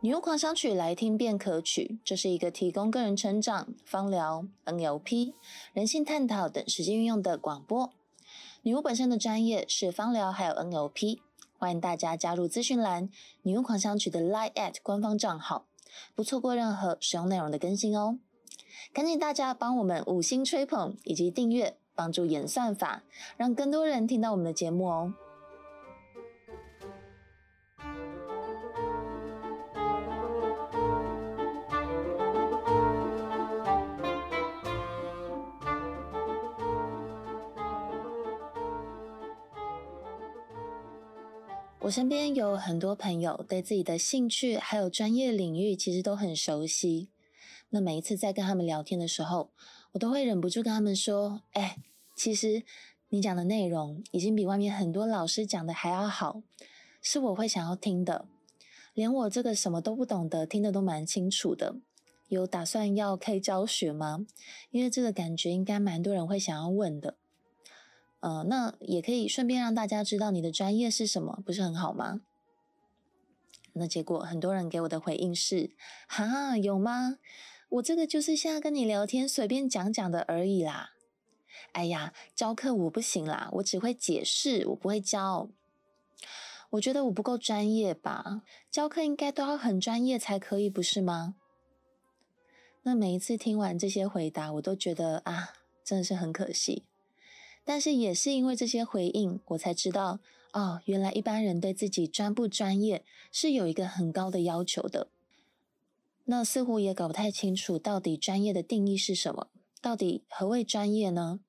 女巫狂想曲来听便可取，这是一个提供个人成长、芳疗、NLP、人性探讨等实际运用的广播。女巫本身的专业是芳疗，还有 NLP。欢迎大家加入资讯栏“女巫狂想曲”的 Line@ at 官方账号，不错过任何使用内容的更新哦。赶紧大家帮我们五星吹捧以及订阅，帮助演算法，让更多人听到我们的节目哦。我身边有很多朋友，对自己的兴趣还有专业领域其实都很熟悉。那每一次在跟他们聊天的时候，我都会忍不住跟他们说：“哎，其实你讲的内容已经比外面很多老师讲的还要好，是我会想要听的。连我这个什么都不懂的，听得都蛮清楚的。有打算要开教学吗？因为这个感觉应该蛮多人会想要问的。呃，那也可以顺便让大家知道你的专业是什么，不是很好吗？”那结果很多人给我的回应是：“哈，有吗？”我这个就是现在跟你聊天随便讲讲的而已啦。哎呀，教课我不行啦，我只会解释，我不会教。我觉得我不够专业吧？教课应该都要很专业才可以，不是吗？那每一次听完这些回答，我都觉得啊，真的是很可惜。但是也是因为这些回应，我才知道哦，原来一般人对自己专不专业是有一个很高的要求的。那似乎也搞不太清楚，到底专业的定义是什么？到底何谓专业呢？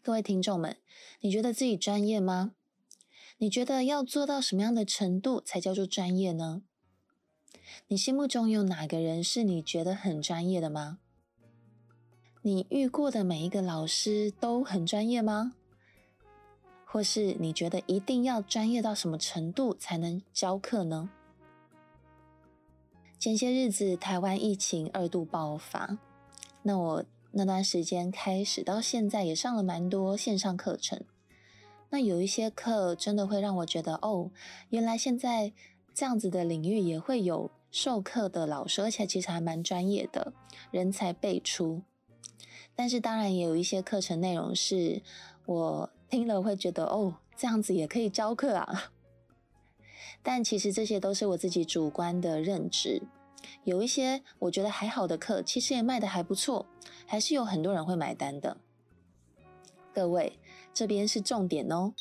各位听众们，你觉得自己专业吗？你觉得要做到什么样的程度才叫做专业呢？你心目中有哪个人是你觉得很专业的吗？你遇过的每一个老师都很专业吗？或是你觉得一定要专业到什么程度才能教课呢？前些日子，台湾疫情二度爆发，那我那段时间开始到现在也上了蛮多线上课程。那有一些课真的会让我觉得，哦，原来现在这样子的领域也会有授课的老师，而且其实还蛮专业的，人才辈出。但是当然也有一些课程内容是我听了会觉得，哦，这样子也可以教课啊。但其实这些都是我自己主观的认知，有一些我觉得还好的课，其实也卖得还不错，还是有很多人会买单的。各位，这边是重点哦，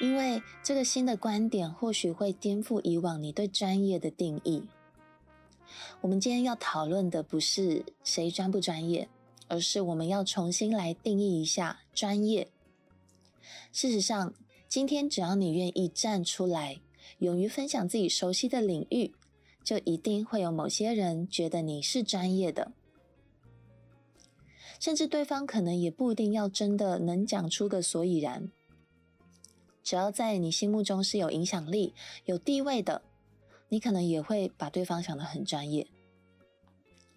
因为这个新的观点或许会颠覆以往你对专业的定义。我们今天要讨论的不是谁专不专业，而是我们要重新来定义一下专业。事实上，今天只要你愿意站出来，勇于分享自己熟悉的领域，就一定会有某些人觉得你是专业的，甚至对方可能也不一定要真的能讲出个所以然。只要在你心目中是有影响力、有地位的，你可能也会把对方想得很专业。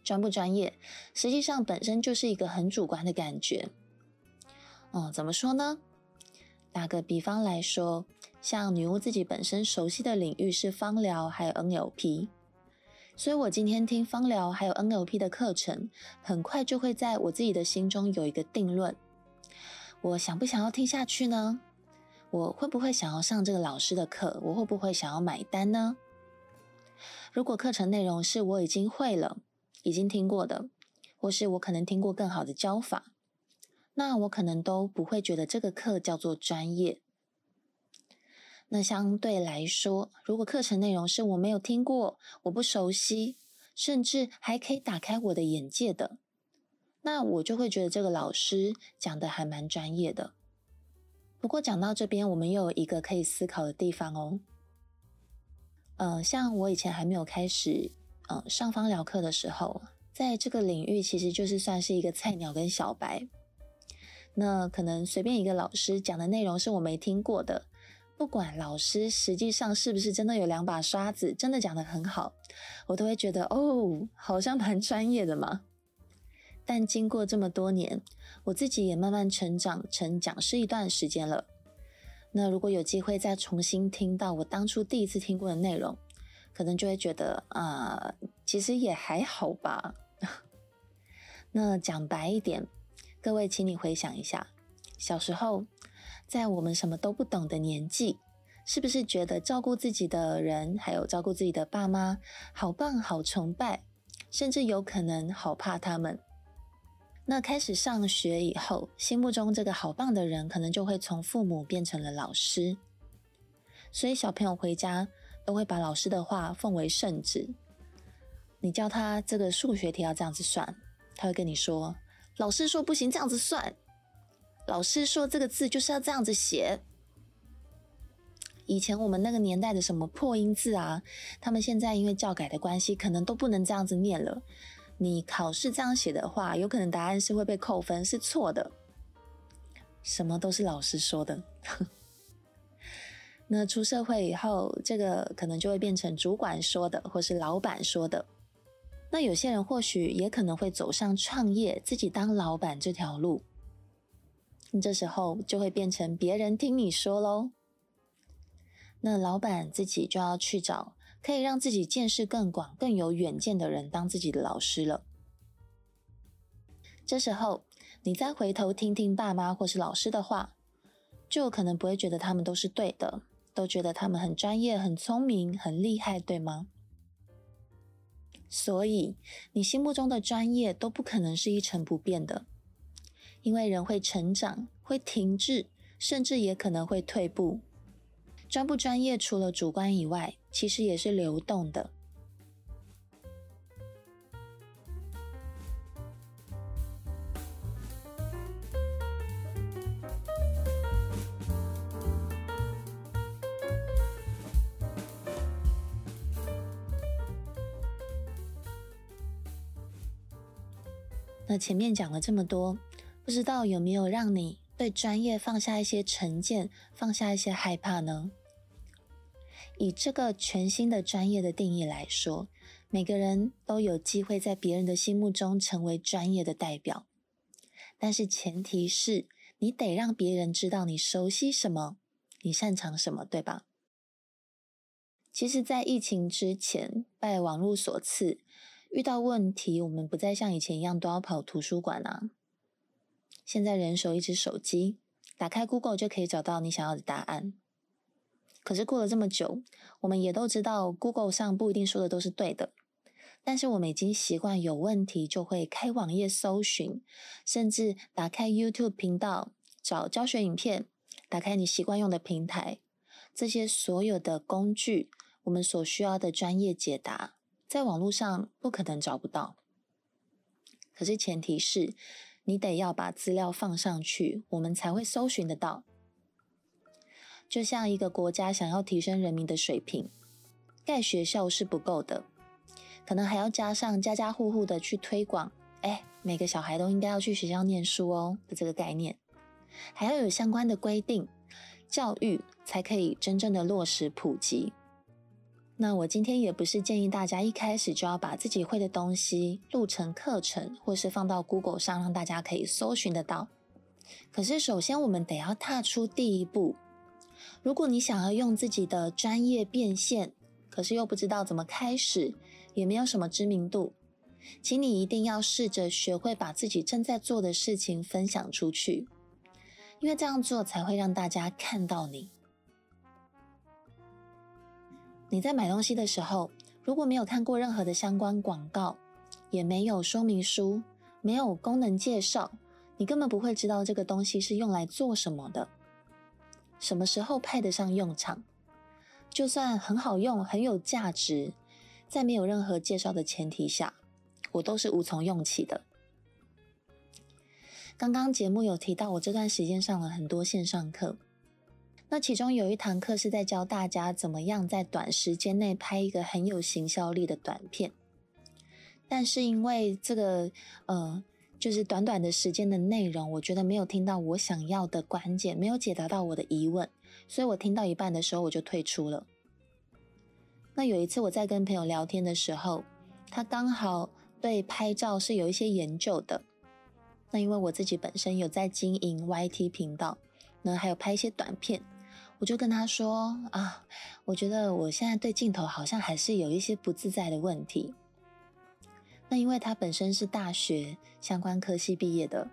专不专业，实际上本身就是一个很主观的感觉。哦，怎么说呢？打个比方来说。像女巫自己本身熟悉的领域是芳疗，还有 NLP，所以我今天听芳疗还有 NLP 的课程，很快就会在我自己的心中有一个定论。我想不想要听下去呢？我会不会想要上这个老师的课？我会不会想要买单呢？如果课程内容是我已经会了，已经听过的，或是我可能听过更好的教法，那我可能都不会觉得这个课叫做专业。那相对来说，如果课程内容是我没有听过、我不熟悉，甚至还可以打开我的眼界的，那我就会觉得这个老师讲的还蛮专业的。不过讲到这边，我们又有一个可以思考的地方哦。呃，像我以前还没有开始呃上方疗课的时候，在这个领域其实就是算是一个菜鸟跟小白。那可能随便一个老师讲的内容是我没听过的。不管老师实际上是不是真的有两把刷子，真的讲得很好，我都会觉得哦，好像蛮专业的嘛。但经过这么多年，我自己也慢慢成长成讲师一段时间了。那如果有机会再重新听到我当初第一次听过的内容，可能就会觉得啊、呃，其实也还好吧。那讲白一点，各位，请你回想一下，小时候在我们什么都不懂的年纪，是不是觉得照顾自己的人，还有照顾自己的爸妈，好棒、好崇拜，甚至有可能好怕他们？那开始上学以后，心目中这个好棒的人，可能就会从父母变成了老师，所以小朋友回家都会把老师的话奉为圣旨。你教他这个数学题要这样子算。他会跟你说：“老师说不行，这样子算。老师说这个字就是要这样子写。以前我们那个年代的什么破音字啊，他们现在因为教改的关系，可能都不能这样子念了。你考试这样写的话，有可能答案是会被扣分，是错的。什么都是老师说的。那出社会以后，这个可能就会变成主管说的，或是老板说的。”那有些人或许也可能会走上创业、自己当老板这条路，这时候就会变成别人听你说喽。那老板自己就要去找可以让自己见识更广、更有远见的人当自己的老师了。这时候你再回头听听爸妈或是老师的话，就可能不会觉得他们都是对的，都觉得他们很专业、很聪明、很厉害，对吗？所以，你心目中的专业都不可能是一成不变的，因为人会成长，会停滞，甚至也可能会退步。专不专业，除了主观以外，其实也是流动的。那前面讲了这么多，不知道有没有让你对专业放下一些成见，放下一些害怕呢？以这个全新的专业的定义来说，每个人都有机会在别人的心目中成为专业的代表，但是前提是你得让别人知道你熟悉什么，你擅长什么，对吧？其实，在疫情之前，拜网络所赐。遇到问题，我们不再像以前一样都要跑图书馆啊。现在人手一只手机，打开 Google 就可以找到你想要的答案。可是过了这么久，我们也都知道 Google 上不一定说的都是对的。但是我们已经习惯有问题就会开网页搜寻，甚至打开 YouTube 频道找教学影片，打开你习惯用的平台，这些所有的工具，我们所需要的专业解答。在网络上不可能找不到，可是前提是你得要把资料放上去，我们才会搜寻得到。就像一个国家想要提升人民的水平，盖学校是不够的，可能还要加上家家户户的去推广，哎，每个小孩都应该要去学校念书哦的这个概念，还要有相关的规定，教育才可以真正的落实普及。那我今天也不是建议大家一开始就要把自己会的东西录成课程，或是放到 Google 上让大家可以搜寻得到。可是首先我们得要踏出第一步。如果你想要用自己的专业变现，可是又不知道怎么开始，也没有什么知名度，请你一定要试着学会把自己正在做的事情分享出去，因为这样做才会让大家看到你。你在买东西的时候，如果没有看过任何的相关广告，也没有说明书，没有功能介绍，你根本不会知道这个东西是用来做什么的，什么时候派得上用场。就算很好用、很有价值，在没有任何介绍的前提下，我都是无从用起的。刚刚节目有提到，我这段时间上了很多线上课。那其中有一堂课是在教大家怎么样在短时间内拍一个很有行销力的短片，但是因为这个呃，就是短短的时间的内容，我觉得没有听到我想要的关键，没有解答到我的疑问，所以我听到一半的时候我就退出了。那有一次我在跟朋友聊天的时候，他刚好对拍照是有一些研究的，那因为我自己本身有在经营 YT 频道，那还有拍一些短片。我就跟他说啊，我觉得我现在对镜头好像还是有一些不自在的问题。那因为他本身是大学相关科系毕业的，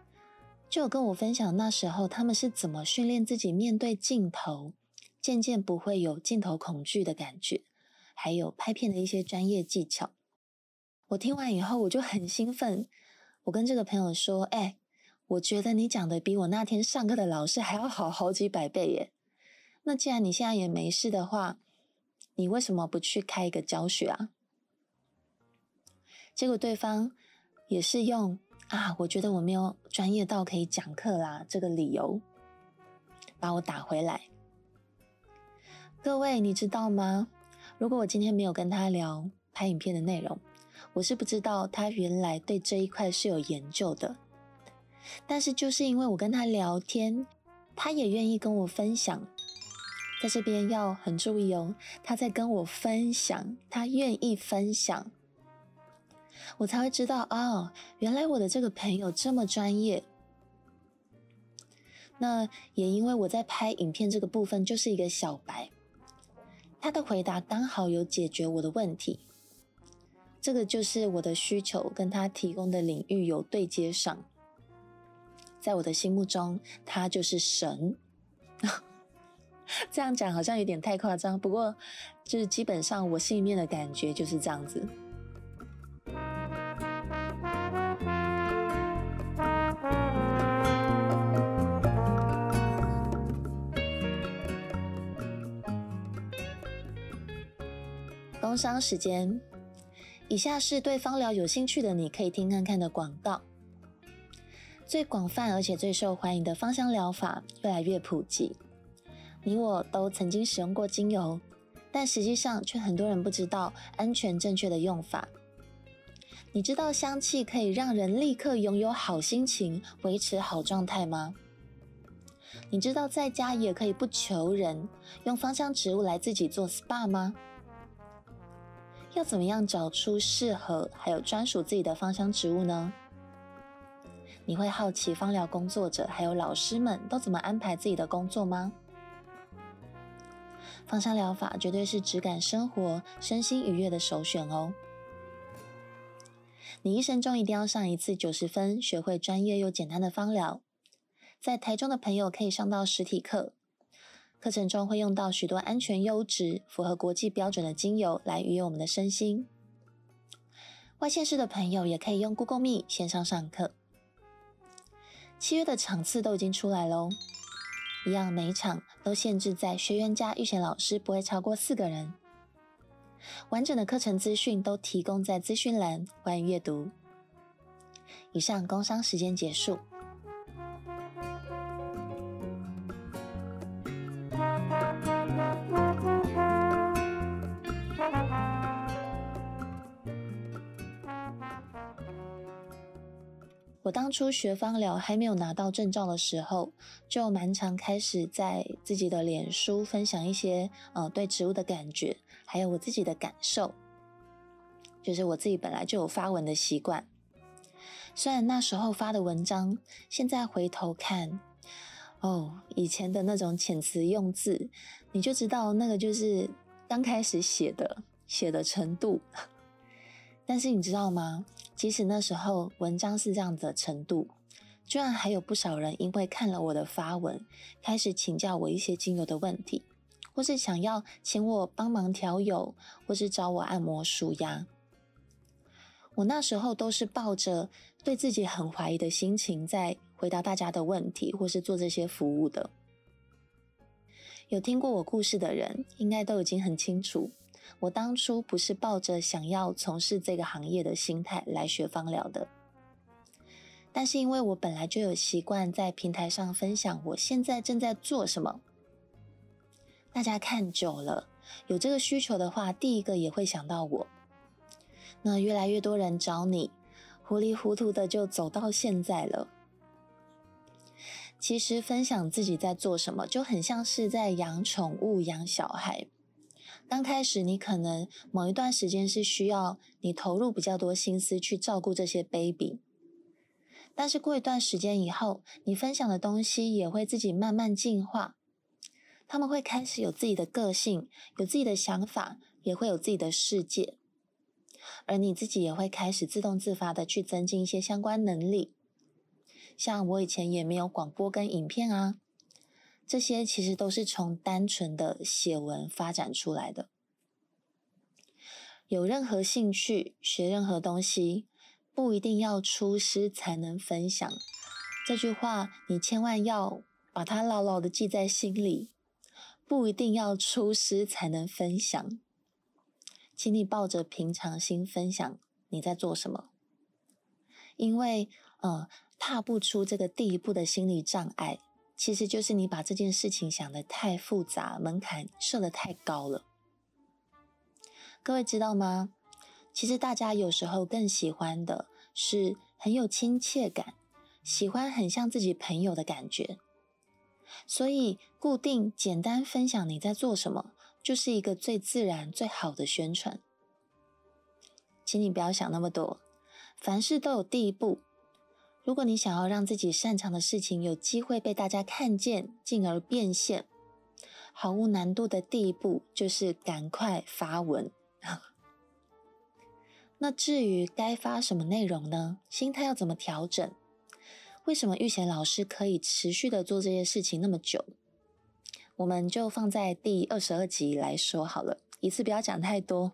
就有跟我分享那时候他们是怎么训练自己面对镜头，渐渐不会有镜头恐惧的感觉，还有拍片的一些专业技巧。我听完以后，我就很兴奋，我跟这个朋友说：“哎，我觉得你讲的比我那天上课的老师还要好好几百倍耶。那既然你现在也没事的话，你为什么不去开一个教学啊？”结果对方也是用啊，我觉得我没有专业到可以讲课啦这个理由把我打回来。各位，你知道吗？如果我今天没有跟他聊拍影片的内容，我是不知道他原来对这一块是有研究的。但是就是因为我跟他聊天，他也愿意跟我分享，在这边要很注意哦，他在跟我分享，他愿意分享。我才会知道哦，原来我的这个朋友这么专业。那也因为我在拍影片这个部分就是一个小白，他的回答刚好有解决我的问题。这个就是我的需求跟他提供的领域有对接上，在我的心目中，他就是神。这样讲好像有点太夸张，不过就是基本上我心里面的感觉就是这样子。工商时间，以下是对芳疗有兴趣的你可以听看看的广告。最广泛而且最受欢迎的芳香疗法越来越普及，你我都曾经使用过精油，但实际上却很多人不知道安全正确的用法。你知道香气可以让人立刻拥有好心情、维持好状态吗？你知道在家也可以不求人，用芳香植物来自己做 SPA 吗？要怎么样找出适合还有专属自己的芳香植物呢？你会好奇芳疗工作者还有老师们都怎么安排自己的工作吗？芳香疗法绝对是质感生活、身心愉悦的首选哦！你一生中一定要上一次九十分，学会专业又简单的芳疗。在台中的朋友可以上到实体课。课程中会用到许多安全、优质、符合国际标准的精油来愉悦我们的身心。外县市的朋友也可以用 Google Meet 线上上课。七月的场次都已经出来喽，一样每场都限制在学员加预选老师不会超过四个人。完整的课程资讯都提供在资讯栏，欢迎阅读。以上工商时间结束。我当初学芳疗还没有拿到证照的时候，就蛮常开始在自己的脸书分享一些呃对植物的感觉，还有我自己的感受。就是我自己本来就有发文的习惯，虽然那时候发的文章，现在回头看，哦，以前的那种遣词用字，你就知道那个就是刚开始写的写的程度。但是你知道吗？即使那时候文章是这样的程度，居然还有不少人因为看了我的发文，开始请教我一些精油的问题，或是想要请我帮忙调油，或是找我按摩舒压。我那时候都是抱着对自己很怀疑的心情，在回答大家的问题，或是做这些服务的。有听过我故事的人，应该都已经很清楚。我当初不是抱着想要从事这个行业的心态来学芳疗的，但是因为我本来就有习惯在平台上分享我现在正在做什么，大家看久了，有这个需求的话，第一个也会想到我。那越来越多人找你，糊里糊涂的就走到现在了。其实分享自己在做什么，就很像是在养宠物、养小孩。刚开始，你可能某一段时间是需要你投入比较多心思去照顾这些 baby，但是过一段时间以后，你分享的东西也会自己慢慢进化。他们会开始有自己的个性，有自己的想法，也会有自己的世界。而你自己也会开始自动自发的去增进一些相关能力。像我以前也没有广播跟影片啊，这些其实都是从单纯的写文发展出来的。有任何兴趣，学任何东西，不一定要出师才能分享。这句话你千万要把它牢牢的记在心里。不一定要出师才能分享，请你抱着平常心分享你在做什么。因为，呃，踏不出这个第一步的心理障碍，其实就是你把这件事情想得太复杂，门槛设得太高了。各位知道吗？其实大家有时候更喜欢的是很有亲切感，喜欢很像自己朋友的感觉。所以，固定简单分享你在做什么，就是一个最自然、最好的宣传。请你不要想那么多，凡事都有第一步。如果你想要让自己擅长的事情有机会被大家看见，进而变现，毫无难度的第一步就是赶快发文。那至于该发什么内容呢？心态要怎么调整？为什么玉贤老师可以持续的做这些事情那么久？我们就放在第二十二集来说好了，一次不要讲太多。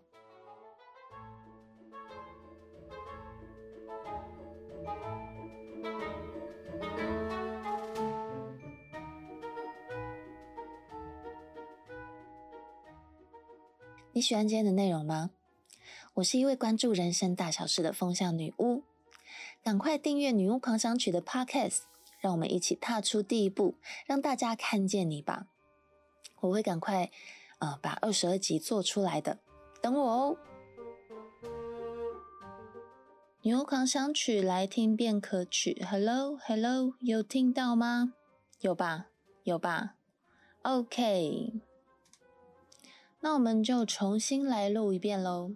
你喜欢今天的内容吗？我是一位关注人生大小事的风向女巫。赶快订阅《女巫狂想曲》的 Podcast，让我们一起踏出第一步，让大家看见你吧！我会赶快，呃，把二十二集做出来的，等我哦。《女巫狂想曲》来听便可取，Hello，Hello，有听到吗？有吧，有吧。OK，那我们就重新来录一遍喽。